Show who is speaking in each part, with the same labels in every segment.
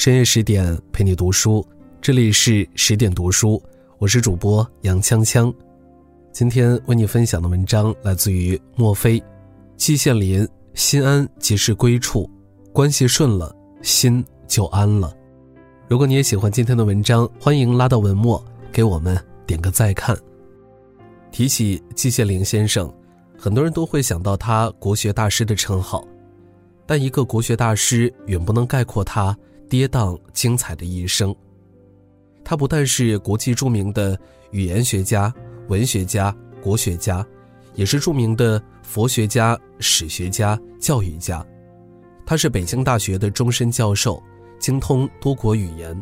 Speaker 1: 深夜十点陪你读书，这里是十点读书，我是主播杨锵锵。今天为你分享的文章来自于墨菲，季羡林，心安即是归处，关系顺了，心就安了。如果你也喜欢今天的文章，欢迎拉到文末给我们点个再看。提起季羡林先生，很多人都会想到他国学大师的称号，但一个国学大师远不能概括他。跌宕精彩的一生。他不但是国际著名的语言学家、文学家、国学家，也是著名的佛学家、史学家、教育家。他是北京大学的终身教授，精通多国语言。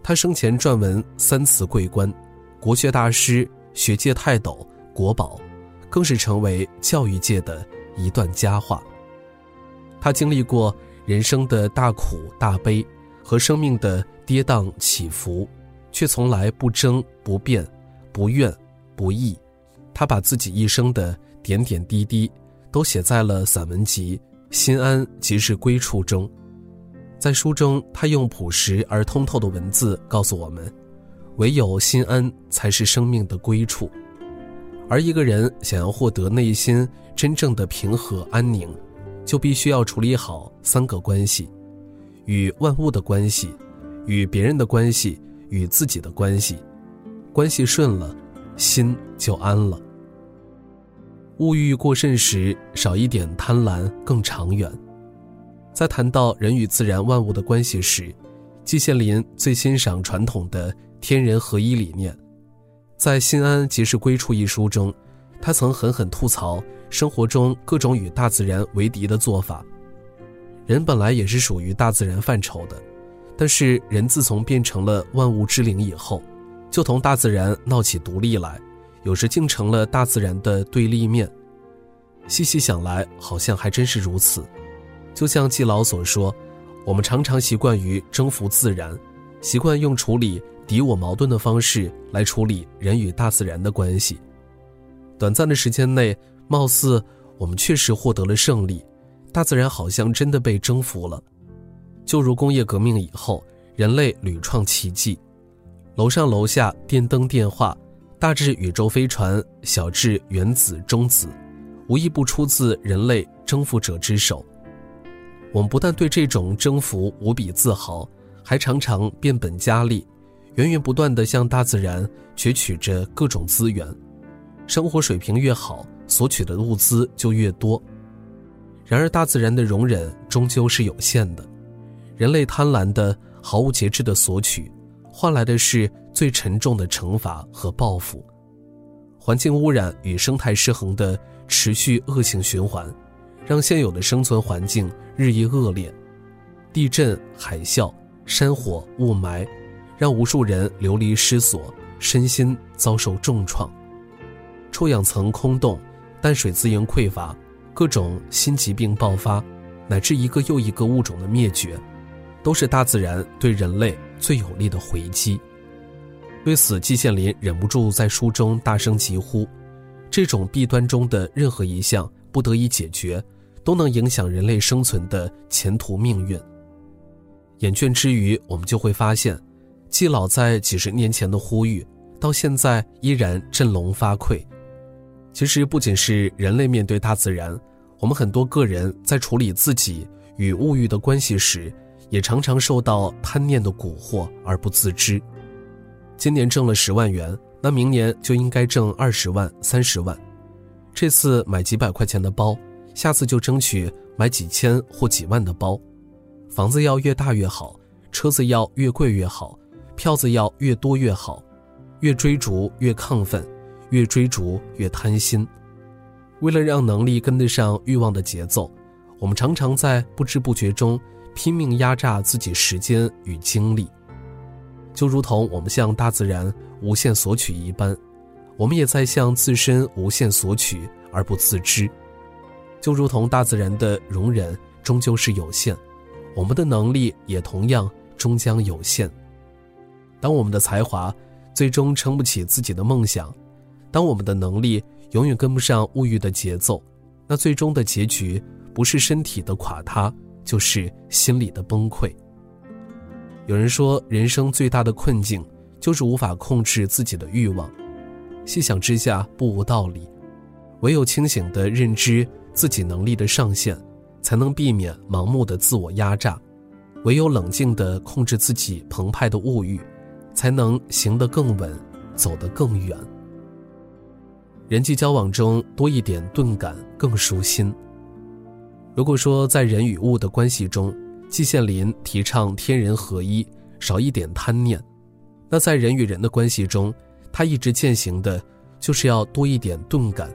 Speaker 1: 他生前撰文三词桂冠，国学大师、学界泰斗、国宝，更是成为教育界的一段佳话。他经历过。人生的大苦大悲，和生命的跌宕起伏，却从来不争不辩，不怨不义。他把自己一生的点点滴滴，都写在了散文集《心安即是归处》中。在书中，他用朴实而通透的文字告诉我们：唯有心安，才是生命的归处。而一个人想要获得内心真正的平和安宁。就必须要处理好三个关系：与万物的关系，与别人的关系，与自己的关系。关系顺了，心就安了。物欲过甚时，少一点贪婪更长远。在谈到人与自然万物的关系时，季羡林最欣赏传统的天人合一理念。在《心安即是归处》一书中。他曾狠狠吐槽生活中各种与大自然为敌的做法。人本来也是属于大自然范畴的，但是人自从变成了万物之灵以后，就同大自然闹起独立来，有时竟成了大自然的对立面。细细想来，好像还真是如此。就像季老所说，我们常常习惯于征服自然，习惯用处理敌我矛盾的方式来处理人与大自然的关系。短暂的时间内，貌似我们确实获得了胜利，大自然好像真的被征服了。就如工业革命以后，人类屡创奇迹，楼上楼下、电灯、电话，大至宇宙飞船，小至原子、中子，无一不出自人类征服者之手。我们不但对这种征服无比自豪，还常常变本加厉，源源不断地向大自然攫取着各种资源。生活水平越好，索取的物资就越多。然而，大自然的容忍终究是有限的，人类贪婪的、毫无节制的索取，换来的是最沉重的惩罚和报复。环境污染与生态失衡的持续恶性循环，让现有的生存环境日益恶劣。地震、海啸、山火、雾霾，让无数人流离失所，身心遭受重创。臭氧层空洞，淡水资源匮乏，各种新疾病爆发，乃至一个又一个物种的灭绝，都是大自然对人类最有力的回击。对此，季羡林忍不住在书中大声疾呼：这种弊端中的任何一项不得以解决，都能影响人类生存的前途命运。眼倦之余，我们就会发现，季老在几十年前的呼吁，到现在依然振聋发聩。其实不仅是人类面对大自然，我们很多个人在处理自己与物欲的关系时，也常常受到贪念的蛊惑而不自知。今年挣了十万元，那明年就应该挣二十万、三十万。这次买几百块钱的包，下次就争取买几千或几万的包。房子要越大越好，车子要越贵越好，票子要越多越好，越追逐越亢奋。越追逐越贪心，为了让能力跟得上欲望的节奏，我们常常在不知不觉中拼命压榨自己时间与精力。就如同我们向大自然无限索取一般，我们也在向自身无限索取而不自知。就如同大自然的容忍终究是有限，我们的能力也同样终将有限。当我们的才华最终撑不起自己的梦想。当我们的能力永远跟不上物欲的节奏，那最终的结局不是身体的垮塌，就是心理的崩溃。有人说，人生最大的困境就是无法控制自己的欲望。细想之下，不无道理。唯有清醒的认知自己能力的上限，才能避免盲目的自我压榨；唯有冷静地控制自己澎湃的物欲，才能行得更稳，走得更远。人际交往中多一点钝感更舒心。如果说在人与物的关系中，季羡林提倡天人合一，少一点贪念；那在人与人的关系中，他一直践行的就是要多一点钝感。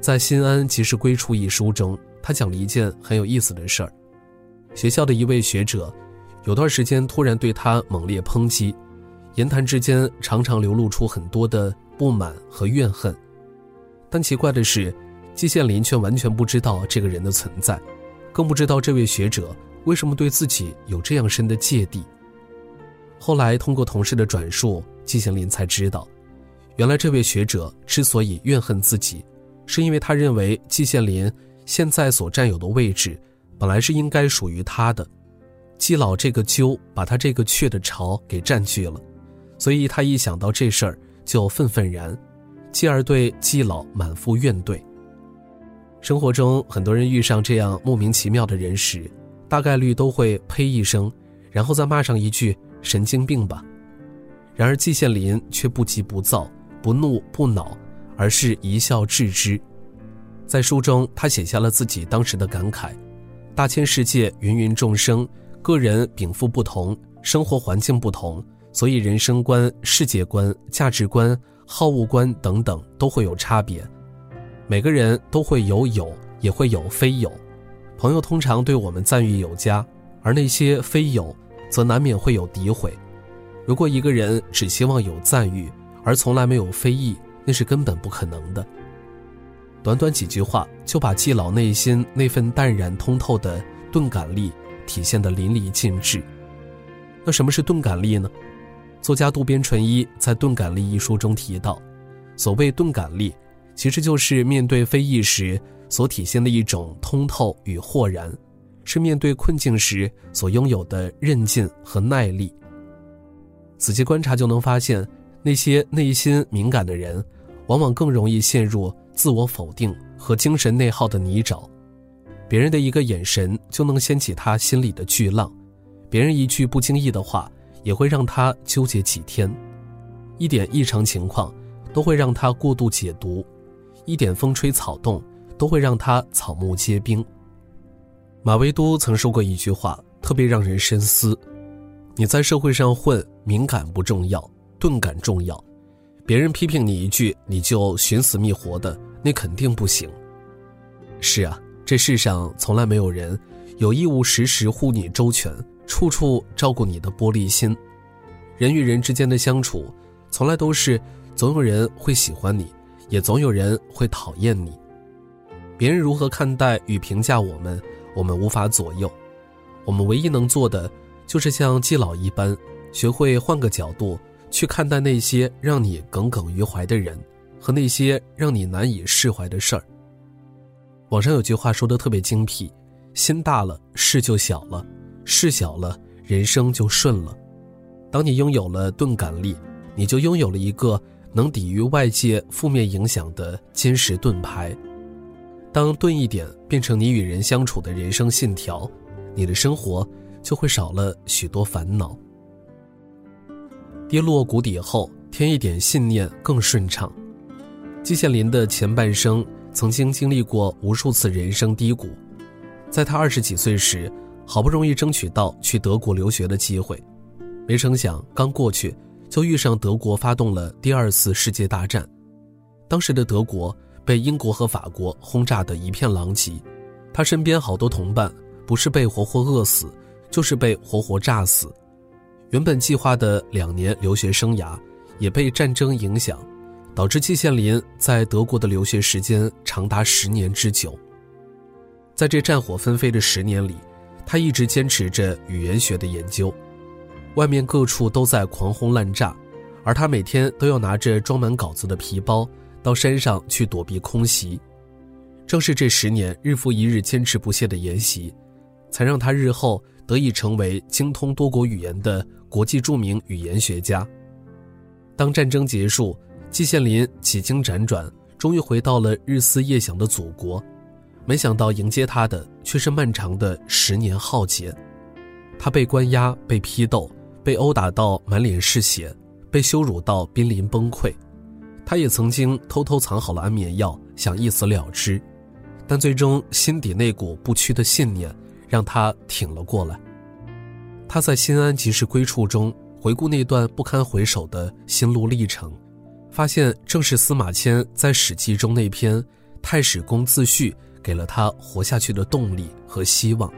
Speaker 1: 在《心安即是归处》一书中，他讲了一件很有意思的事儿：学校的一位学者，有段时间突然对他猛烈抨击，言谈之间常常流露出很多的。不满和怨恨，但奇怪的是，季羡林却完全不知道这个人的存在，更不知道这位学者为什么对自己有这样深的芥蒂。后来通过同事的转述，季羡林才知道，原来这位学者之所以怨恨自己，是因为他认为季羡林现在所占有的位置，本来是应该属于他的，季老这个鸠把他这个雀的巢给占据了，所以他一想到这事儿。就愤愤然，继而对季老满腹怨怼。生活中，很多人遇上这样莫名其妙的人时，大概率都会呸一声，然后再骂上一句“神经病吧”。然而季羡林却不急不躁，不怒不恼，而是一笑置之。在书中，他写下了自己当时的感慨：大千世界，芸芸众生，个人禀赋不同，生活环境不同。所以，人生观、世界观、价值观、好恶观等等都会有差别。每个人都会有有，也会有非有。朋友通常对我们赞誉有加，而那些非有，则难免会有诋毁。如果一个人只希望有赞誉，而从来没有非议，那是根本不可能的。短短几句话，就把季老内心那份淡然通透的钝感力体现得淋漓尽致。那什么是钝感力呢？作家渡边淳一在《钝感力》一书中提到，所谓钝感力，其实就是面对非议时所体现的一种通透与豁然，是面对困境时所拥有的韧劲和耐力。仔细观察就能发现，那些内心敏感的人，往往更容易陷入自我否定和精神内耗的泥沼。别人的一个眼神就能掀起他心里的巨浪，别人一句不经意的话。也会让他纠结几天，一点异常情况都会让他过度解读，一点风吹草动都会让他草木皆兵。马未都曾说过一句话，特别让人深思：你在社会上混，敏感不重要，钝感重要。别人批评你一句，你就寻死觅活的，那肯定不行。是啊，这世上从来没有人有义务时时护你周全。处处照顾你的玻璃心，人与人之间的相处，从来都是总有人会喜欢你，也总有人会讨厌你。别人如何看待与评价我们，我们无法左右。我们唯一能做的，就是像季老一般，学会换个角度去看待那些让你耿耿于怀的人，和那些让你难以释怀的事儿。网上有句话说的特别精辟：心大了，事就小了。事小了，人生就顺了。当你拥有了钝感力，你就拥有了一个能抵御外界负面影响的坚实盾牌。当钝一点变成你与人相处的人生信条，你的生活就会少了许多烦恼。跌落谷底后，添一点信念更顺畅。季羡林的前半生曾经经历过无数次人生低谷，在他二十几岁时。好不容易争取到去德国留学的机会，没成想刚过去就遇上德国发动了第二次世界大战。当时的德国被英国和法国轰炸得一片狼藉，他身边好多同伴不是被活活饿死，就是被活活炸死。原本计划的两年留学生涯也被战争影响，导致季羡林在德国的留学时间长达十年之久。在这战火纷飞的十年里。他一直坚持着语言学的研究，外面各处都在狂轰滥炸，而他每天都要拿着装满稿子的皮包到山上去躲避空袭。正是这十年日复一日坚持不懈的研习，才让他日后得以成为精通多国语言的国际著名语言学家。当战争结束，季羡林几经辗转，终于回到了日思夜想的祖国。没想到迎接他的却是漫长的十年浩劫。他被关押，被批斗，被殴打到满脸是血，被羞辱到濒临崩溃。他也曾经偷偷藏好了安眠药，想一死了之，但最终心底那股不屈的信念让他挺了过来。他在心安即是归处中回顾那段不堪回首的心路历程，发现正是司马迁在《史记》中那篇《太史公自序》给了他活下去的动力和希望。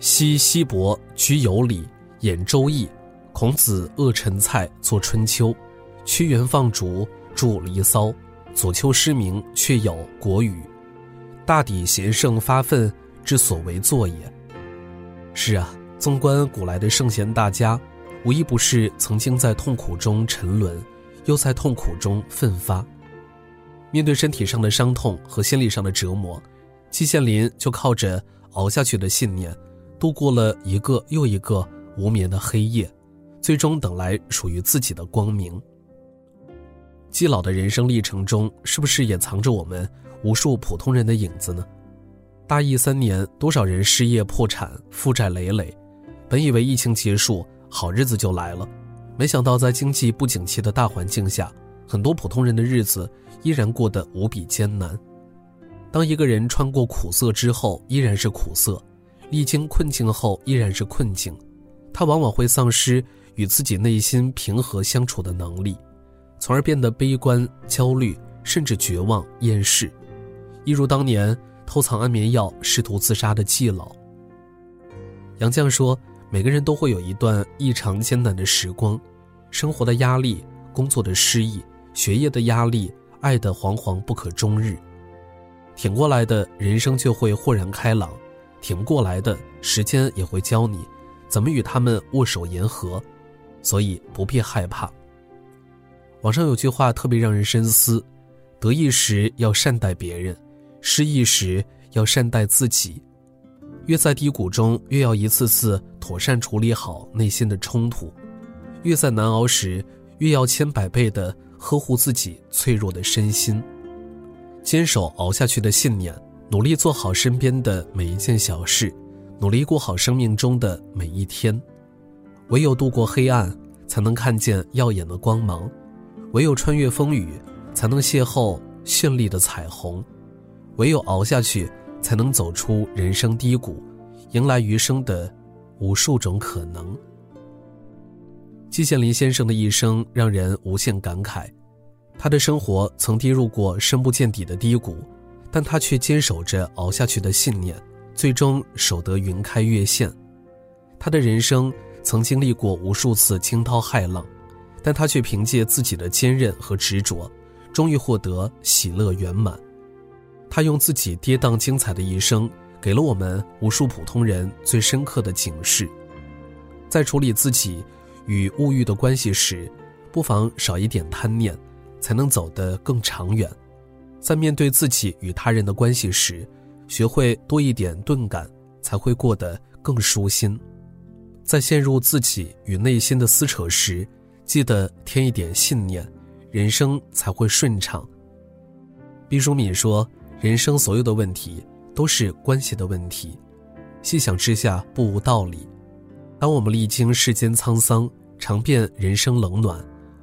Speaker 1: 昔西伯居有礼，演周易；孔子扼陈蔡，作春秋；屈原放逐。著《离骚》，左丘失明，却有《国语》，大抵贤圣发愤之所为作也。是啊，纵观古来的圣贤大家，无一不是曾经在痛苦中沉沦，又在痛苦中奋发。面对身体上的伤痛和心理上的折磨，季羡林就靠着熬下去的信念，度过了一个又一个无眠的黑夜，最终等来属于自己的光明。季老的人生历程中，是不是也藏着我们无数普通人的影子呢？大疫三年，多少人失业破产、负债累累。本以为疫情结束，好日子就来了，没想到在经济不景气的大环境下，很多普通人的日子依然过得无比艰难。当一个人穿过苦涩之后，依然是苦涩；历经困境后，依然是困境，他往往会丧失与自己内心平和相处的能力。从而变得悲观、焦虑，甚至绝望、厌世，一如当年偷藏安眠药试图自杀的季老。杨绛说：“每个人都会有一段异常艰难的时光，生活的压力、工作的失意、学业的压力、爱的惶惶不可终日。挺过来的人生就会豁然开朗，挺不过来的时间也会教你怎么与他们握手言和，所以不必害怕。”网上有句话特别让人深思：得意时要善待别人，失意时要善待自己。越在低谷中，越要一次次妥善处理好内心的冲突；越在难熬时，越要千百倍的呵护自己脆弱的身心，坚守熬下去的信念，努力做好身边的每一件小事，努力过好生命中的每一天。唯有度过黑暗，才能看见耀眼的光芒。唯有穿越风雨，才能邂逅绚丽的彩虹；唯有熬下去，才能走出人生低谷，迎来余生的无数种可能。季羡林先生的一生让人无限感慨，他的生活曾跌入过深不见底的低谷，但他却坚守着熬下去的信念，最终守得云开月现。他的人生曾经历过无数次惊涛骇浪。但他却凭借自己的坚韧和执着，终于获得喜乐圆满。他用自己跌宕精彩的一生，给了我们无数普通人最深刻的警示：在处理自己与物欲的关系时，不妨少一点贪念，才能走得更长远；在面对自己与他人的关系时，学会多一点钝感，才会过得更舒心；在陷入自己与内心的撕扯时，记得添一点信念，人生才会顺畅。毕淑敏说：“人生所有的问题都是关系的问题，细想之下不无道理。当我们历经世间沧桑，尝遍人生冷暖，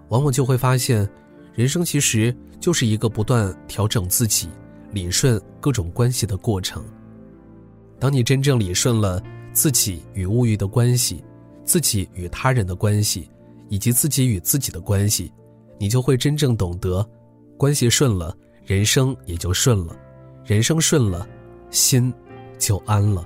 Speaker 1: 往往就会发现，人生其实就是一个不断调整自己、理顺各种关系的过程。当你真正理顺了自己与物欲的关系，自己与他人的关系。”以及自己与自己的关系，你就会真正懂得，关系顺了，人生也就顺了，人生顺了，心就安了。